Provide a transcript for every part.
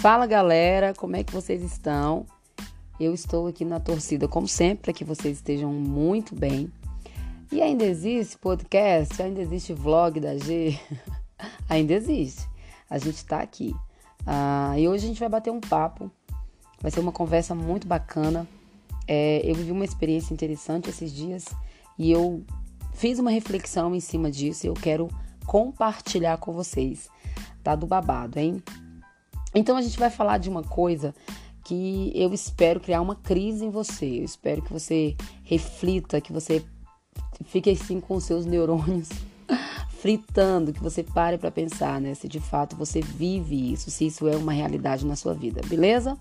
Fala galera, como é que vocês estão? Eu estou aqui na torcida, como sempre, para que vocês estejam muito bem. E ainda existe podcast, ainda existe vlog da G, ainda existe. A gente está aqui. Ah, e hoje a gente vai bater um papo, vai ser uma conversa muito bacana. É, eu vivi uma experiência interessante esses dias e eu fiz uma reflexão em cima disso e eu quero compartilhar com vocês. Tá do babado, hein? Então a gente vai falar de uma coisa que eu espero criar uma crise em você. Eu espero que você reflita, que você fique assim com seus neurônios fritando, que você pare para pensar, né? Se de fato você vive isso, se isso é uma realidade na sua vida, beleza?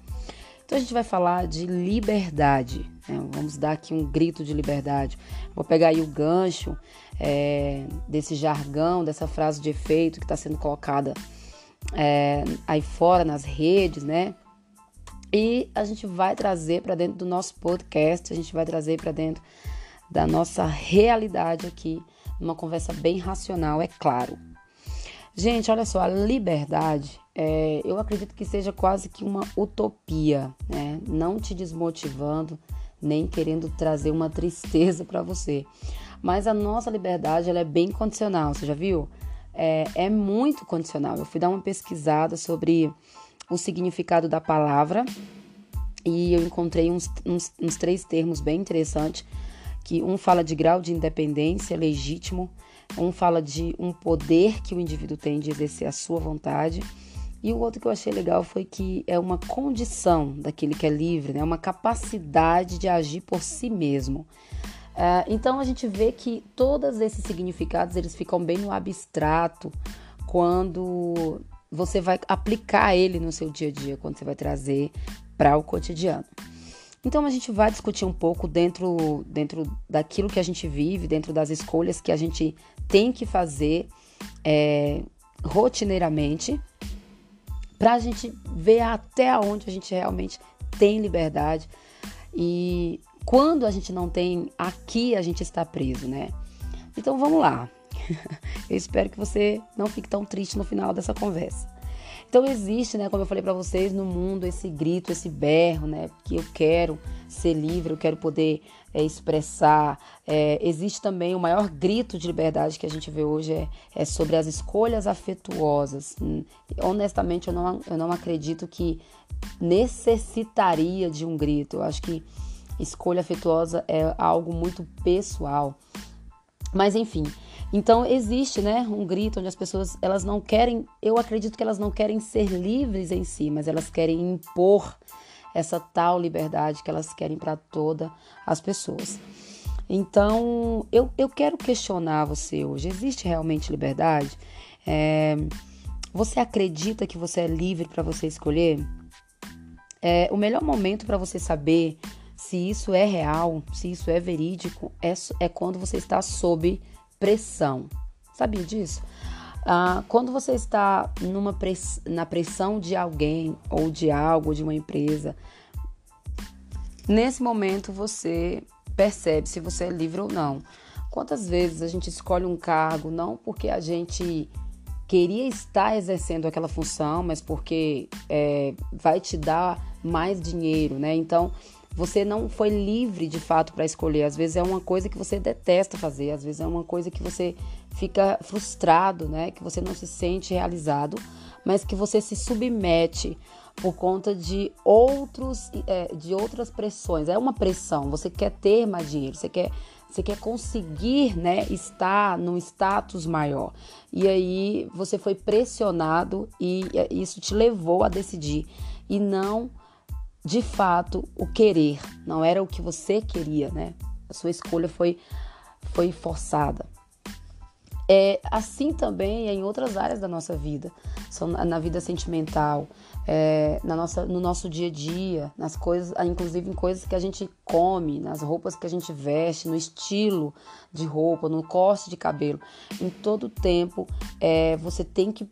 Então a gente vai falar de liberdade. Né? Vamos dar aqui um grito de liberdade. Vou pegar aí o gancho é, desse jargão, dessa frase de efeito que está sendo colocada é, aí fora nas redes, né? E a gente vai trazer para dentro do nosso podcast, a gente vai trazer para dentro da nossa realidade aqui, numa conversa bem racional, é claro. Gente, olha só, a liberdade, é, eu acredito que seja quase que uma utopia, né? Não te desmotivando, nem querendo trazer uma tristeza para você. Mas a nossa liberdade, ela é bem condicional, você já viu? É, é muito condicional. Eu fui dar uma pesquisada sobre o significado da palavra e eu encontrei uns, uns, uns três termos bem interessantes, que um fala de grau de independência legítimo, um fala de um poder que o indivíduo tem de exercer a sua vontade, e o outro que eu achei legal foi que é uma condição daquele que é livre, né? uma capacidade de agir por si mesmo. Uh, então a gente vê que todos esses significados eles ficam bem no abstrato quando você vai aplicar ele no seu dia a dia, quando você vai trazer para o cotidiano. Então a gente vai discutir um pouco dentro, dentro daquilo que a gente vive, dentro das escolhas que a gente tem que fazer é, rotineiramente, para a gente ver até onde a gente realmente tem liberdade e quando a gente não tem aqui a gente está preso, né? Então vamos lá. Eu espero que você não fique tão triste no final dessa conversa. Então existe, né, como eu falei para vocês, no mundo esse grito, esse berro, né, que eu quero ser livre, eu quero poder é, expressar. É, existe também o maior grito de liberdade que a gente vê hoje é, é sobre as escolhas afetuosas. Hum, honestamente, eu não, eu não acredito que necessitaria de um grito. Eu acho que escolha afetuosa é algo muito pessoal. Mas enfim, então existe, né, um grito onde as pessoas elas não querem, eu acredito que elas não querem ser livres em si, mas elas querem impor essa tal liberdade que elas querem para todas as pessoas. Então, eu, eu quero questionar você hoje: existe realmente liberdade? É, você acredita que você é livre para você escolher? É, o melhor momento para você saber se isso é real, se isso é verídico, é, é quando você está sob pressão. Sabia disso? Ah, quando você está numa press, na pressão de alguém ou de algo, de uma empresa, nesse momento você percebe se você é livre ou não. Quantas vezes a gente escolhe um cargo não porque a gente queria estar exercendo aquela função, mas porque é, vai te dar mais dinheiro, né? Então você não foi livre de fato para escolher. Às vezes é uma coisa que você detesta fazer, às vezes é uma coisa que você fica frustrado, né? Que você não se sente realizado, mas que você se submete por conta de outros, é, de outras pressões. É uma pressão. Você quer ter mais dinheiro, você quer, você quer conseguir, né? Estar num status maior. E aí você foi pressionado e isso te levou a decidir e não de fato o querer, não era o que você queria, né? A sua escolha foi, foi forçada. É assim também é em outras áreas da nossa vida, na vida sentimental, é, na nossa, no nosso dia a dia, nas coisas, inclusive em coisas que a gente come, nas roupas que a gente veste, no estilo de roupa, no corte de cabelo. Em todo tempo, é, você tem que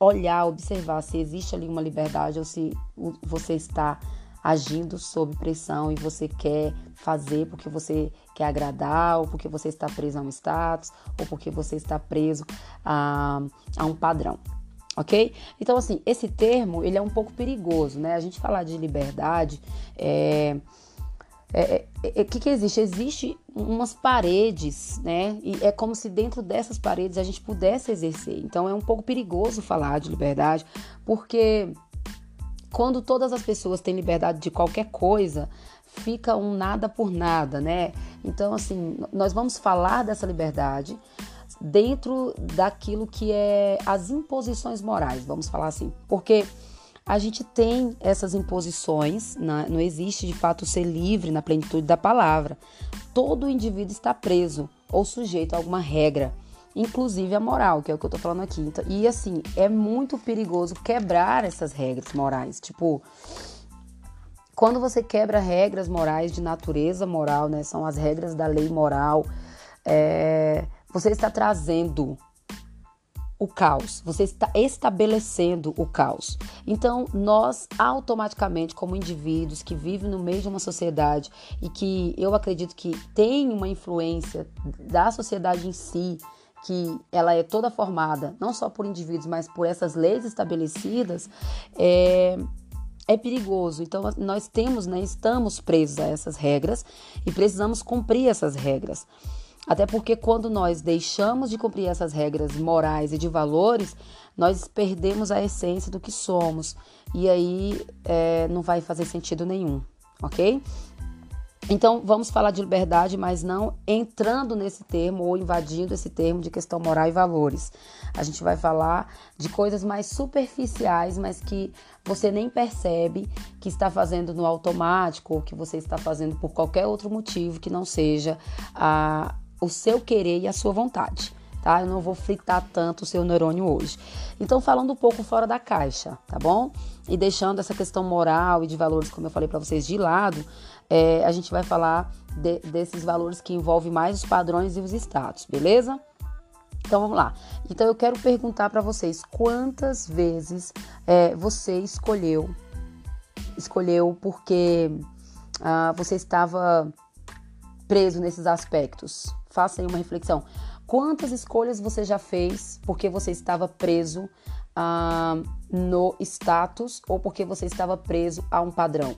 olhar, observar se existe ali uma liberdade ou se você está agindo sob pressão e você quer fazer porque você quer agradar, ou porque você está preso a um status, ou porque você está preso a, a um padrão. ok? Então, assim, esse termo, ele é um pouco perigoso, né? A gente falar de liberdade, é... O é, é, é, que, que existe? Existe umas paredes, né? E é como se dentro dessas paredes a gente pudesse exercer. Então é um pouco perigoso falar de liberdade, porque quando todas as pessoas têm liberdade de qualquer coisa, fica um nada por nada, né? Então, assim, nós vamos falar dessa liberdade dentro daquilo que é as imposições morais, vamos falar assim, porque a gente tem essas imposições, não existe de fato ser livre na plenitude da palavra. Todo indivíduo está preso ou sujeito a alguma regra, inclusive a moral, que é o que eu tô falando aqui. Então, e assim, é muito perigoso quebrar essas regras morais. Tipo, quando você quebra regras morais de natureza moral, né? São as regras da lei moral, é, você está trazendo o caos, você está estabelecendo o caos. Então, nós automaticamente, como indivíduos que vivem no meio de uma sociedade e que eu acredito que tem uma influência da sociedade em si, que ela é toda formada não só por indivíduos, mas por essas leis estabelecidas, é, é perigoso. Então, nós temos, né, estamos presos a essas regras e precisamos cumprir essas regras. Até porque quando nós deixamos de cumprir essas regras morais e de valores, nós perdemos a essência do que somos. E aí é, não vai fazer sentido nenhum, ok? Então vamos falar de liberdade, mas não entrando nesse termo ou invadindo esse termo de questão moral e valores. A gente vai falar de coisas mais superficiais, mas que você nem percebe que está fazendo no automático ou que você está fazendo por qualquer outro motivo que não seja a, o seu querer e a sua vontade, tá? Eu não vou fritar tanto o seu neurônio hoje. Então, falando um pouco fora da caixa, tá bom? E deixando essa questão moral e de valores, como eu falei para vocês, de lado, é, a gente vai falar de, desses valores que envolvem mais os padrões e os status, beleza? Então vamos lá. Então eu quero perguntar para vocês quantas vezes é, você escolheu, escolheu porque ah, você estava preso nesses aspectos. Faça aí uma reflexão. Quantas escolhas você já fez porque você estava preso ah, no status ou porque você estava preso a um padrão?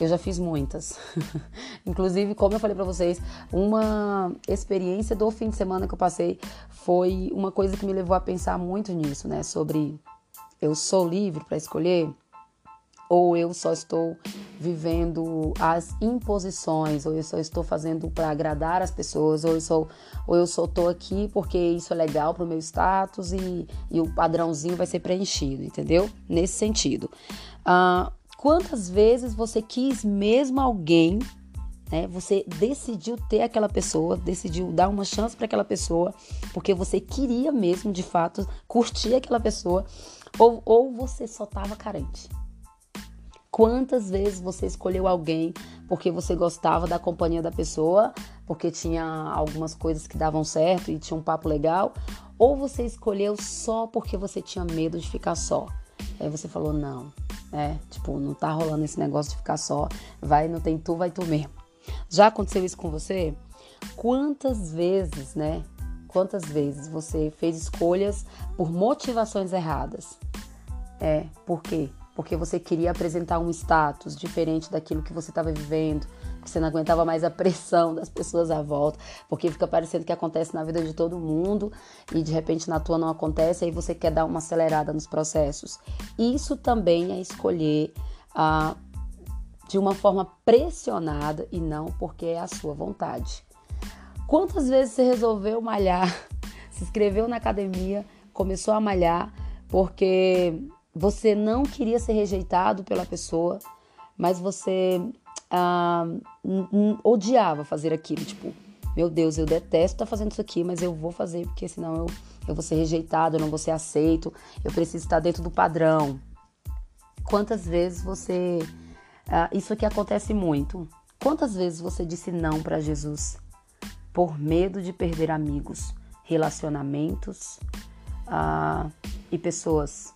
Eu já fiz muitas. Inclusive, como eu falei para vocês, uma experiência do fim de semana que eu passei foi uma coisa que me levou a pensar muito nisso, né? Sobre eu sou livre para escolher ou eu só estou vivendo as imposições, ou eu só estou fazendo para agradar as pessoas, ou eu sou, ou eu só estou aqui porque isso é legal para o meu status e, e, o padrãozinho vai ser preenchido, entendeu? Nesse sentido. Uh, quantas vezes você quis mesmo alguém, né? Você decidiu ter aquela pessoa, decidiu dar uma chance para aquela pessoa, porque você queria mesmo, de fato, curtir aquela pessoa, ou, ou você só estava carente. Quantas vezes você escolheu alguém porque você gostava da companhia da pessoa, porque tinha algumas coisas que davam certo e tinha um papo legal, ou você escolheu só porque você tinha medo de ficar só? Aí você falou, não, é, tipo, não tá rolando esse negócio de ficar só, vai, não tem tu, vai tu mesmo. Já aconteceu isso com você? Quantas vezes, né? Quantas vezes você fez escolhas por motivações erradas? É, por quê? Porque você queria apresentar um status diferente daquilo que você estava vivendo, você não aguentava mais a pressão das pessoas à volta, porque fica parecendo que acontece na vida de todo mundo e de repente na tua não acontece, aí você quer dar uma acelerada nos processos. Isso também é escolher ah, de uma forma pressionada e não porque é a sua vontade. Quantas vezes você resolveu malhar, se inscreveu na academia, começou a malhar porque você não queria ser rejeitado pela pessoa, mas você ah, odiava fazer aquilo. Tipo, meu Deus, eu detesto estar tá fazendo isso aqui, mas eu vou fazer porque senão eu, eu vou ser rejeitado, eu não vou ser aceito, eu preciso estar dentro do padrão. Quantas vezes você. Ah, isso aqui acontece muito. Quantas vezes você disse não para Jesus por medo de perder amigos, relacionamentos ah, e pessoas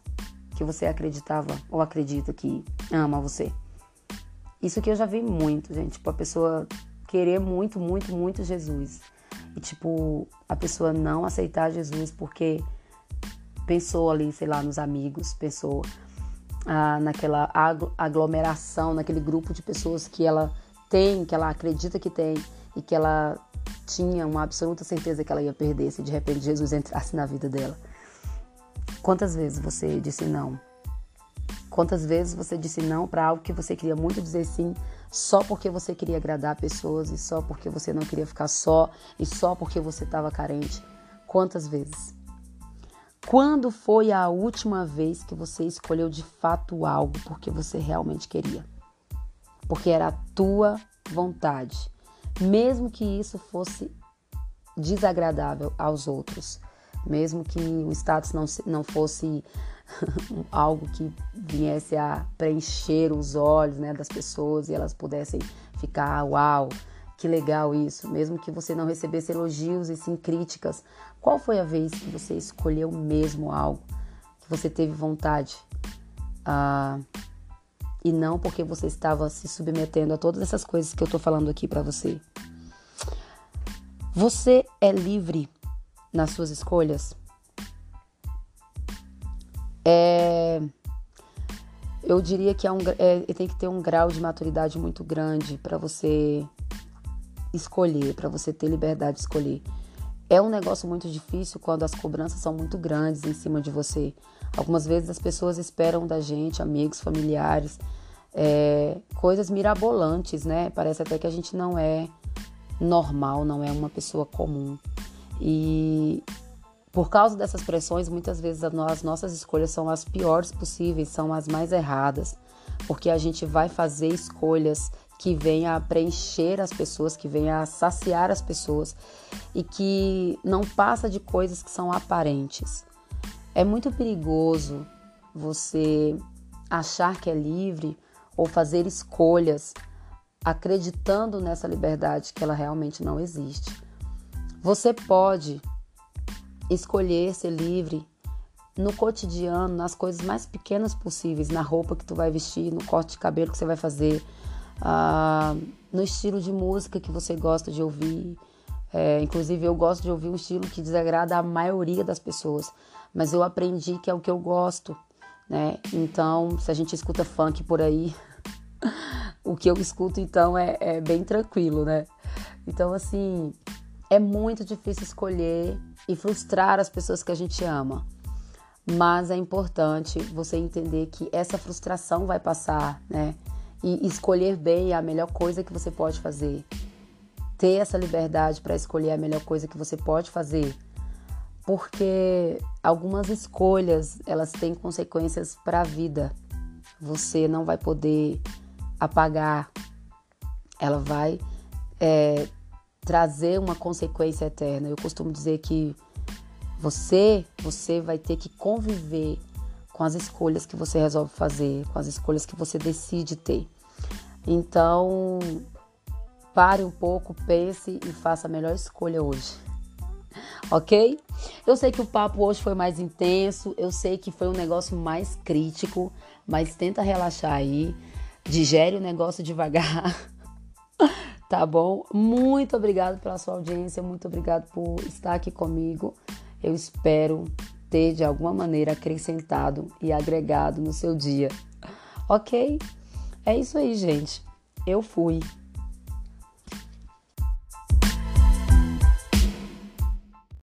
que você acreditava ou acredita que ama você. Isso que eu já vi muito, gente. Tipo, a pessoa querer muito, muito, muito Jesus. E, tipo, a pessoa não aceitar Jesus porque pensou ali, sei lá, nos amigos, pensou ah, naquela aglomeração, naquele grupo de pessoas que ela tem, que ela acredita que tem e que ela tinha uma absoluta certeza que ela ia perder se de repente Jesus entrasse na vida dela. Quantas vezes você disse não? Quantas vezes você disse não para algo que você queria muito dizer sim, só porque você queria agradar pessoas e só porque você não queria ficar só e só porque você estava carente? Quantas vezes? Quando foi a última vez que você escolheu de fato algo porque você realmente queria? Porque era a tua vontade, mesmo que isso fosse desagradável aos outros, mesmo que o status não, não fosse algo que viesse a preencher os olhos né, das pessoas e elas pudessem ficar, uau, que legal isso, mesmo que você não recebesse elogios e sim críticas. Qual foi a vez que você escolheu mesmo algo que você teve vontade? Ah, e não porque você estava se submetendo a todas essas coisas que eu estou falando aqui para você. Você é livre nas suas escolhas? É, eu diria que é um, é, tem que ter um grau de maturidade muito grande para você escolher, para você ter liberdade de escolher. É um negócio muito difícil quando as cobranças são muito grandes em cima de você. Algumas vezes as pessoas esperam da gente, amigos, familiares, é, coisas mirabolantes, né? Parece até que a gente não é normal, não é uma pessoa comum. E por causa dessas pressões, muitas vezes as nossas escolhas são as piores possíveis, são as mais erradas, porque a gente vai fazer escolhas que venham a preencher as pessoas, que venham a saciar as pessoas e que não passa de coisas que são aparentes. É muito perigoso você achar que é livre ou fazer escolhas acreditando nessa liberdade que ela realmente não existe. Você pode escolher ser livre no cotidiano, nas coisas mais pequenas possíveis, na roupa que tu vai vestir, no corte de cabelo que você vai fazer, uh, no estilo de música que você gosta de ouvir. É, inclusive, eu gosto de ouvir um estilo que desagrada a maioria das pessoas, mas eu aprendi que é o que eu gosto, né? Então, se a gente escuta funk por aí, o que eu escuto então é, é bem tranquilo, né? Então, assim, é muito difícil escolher e frustrar as pessoas que a gente ama. Mas é importante você entender que essa frustração vai passar, né? E escolher bem é a melhor coisa que você pode fazer. Ter essa liberdade para escolher a melhor coisa que você pode fazer. Porque algumas escolhas, elas têm consequências para a vida. Você não vai poder apagar. Ela vai é, trazer uma consequência eterna. Eu costumo dizer que você, você vai ter que conviver com as escolhas que você resolve fazer, com as escolhas que você decide ter. Então, pare um pouco, pense e faça a melhor escolha hoje. Ok? Eu sei que o papo hoje foi mais intenso, eu sei que foi um negócio mais crítico, mas tenta relaxar aí, digere o negócio devagar. tá bom? Muito obrigado pela sua audiência, muito obrigado por estar aqui comigo. Eu espero ter de alguma maneira acrescentado e agregado no seu dia. Ok? É isso aí, gente. Eu fui.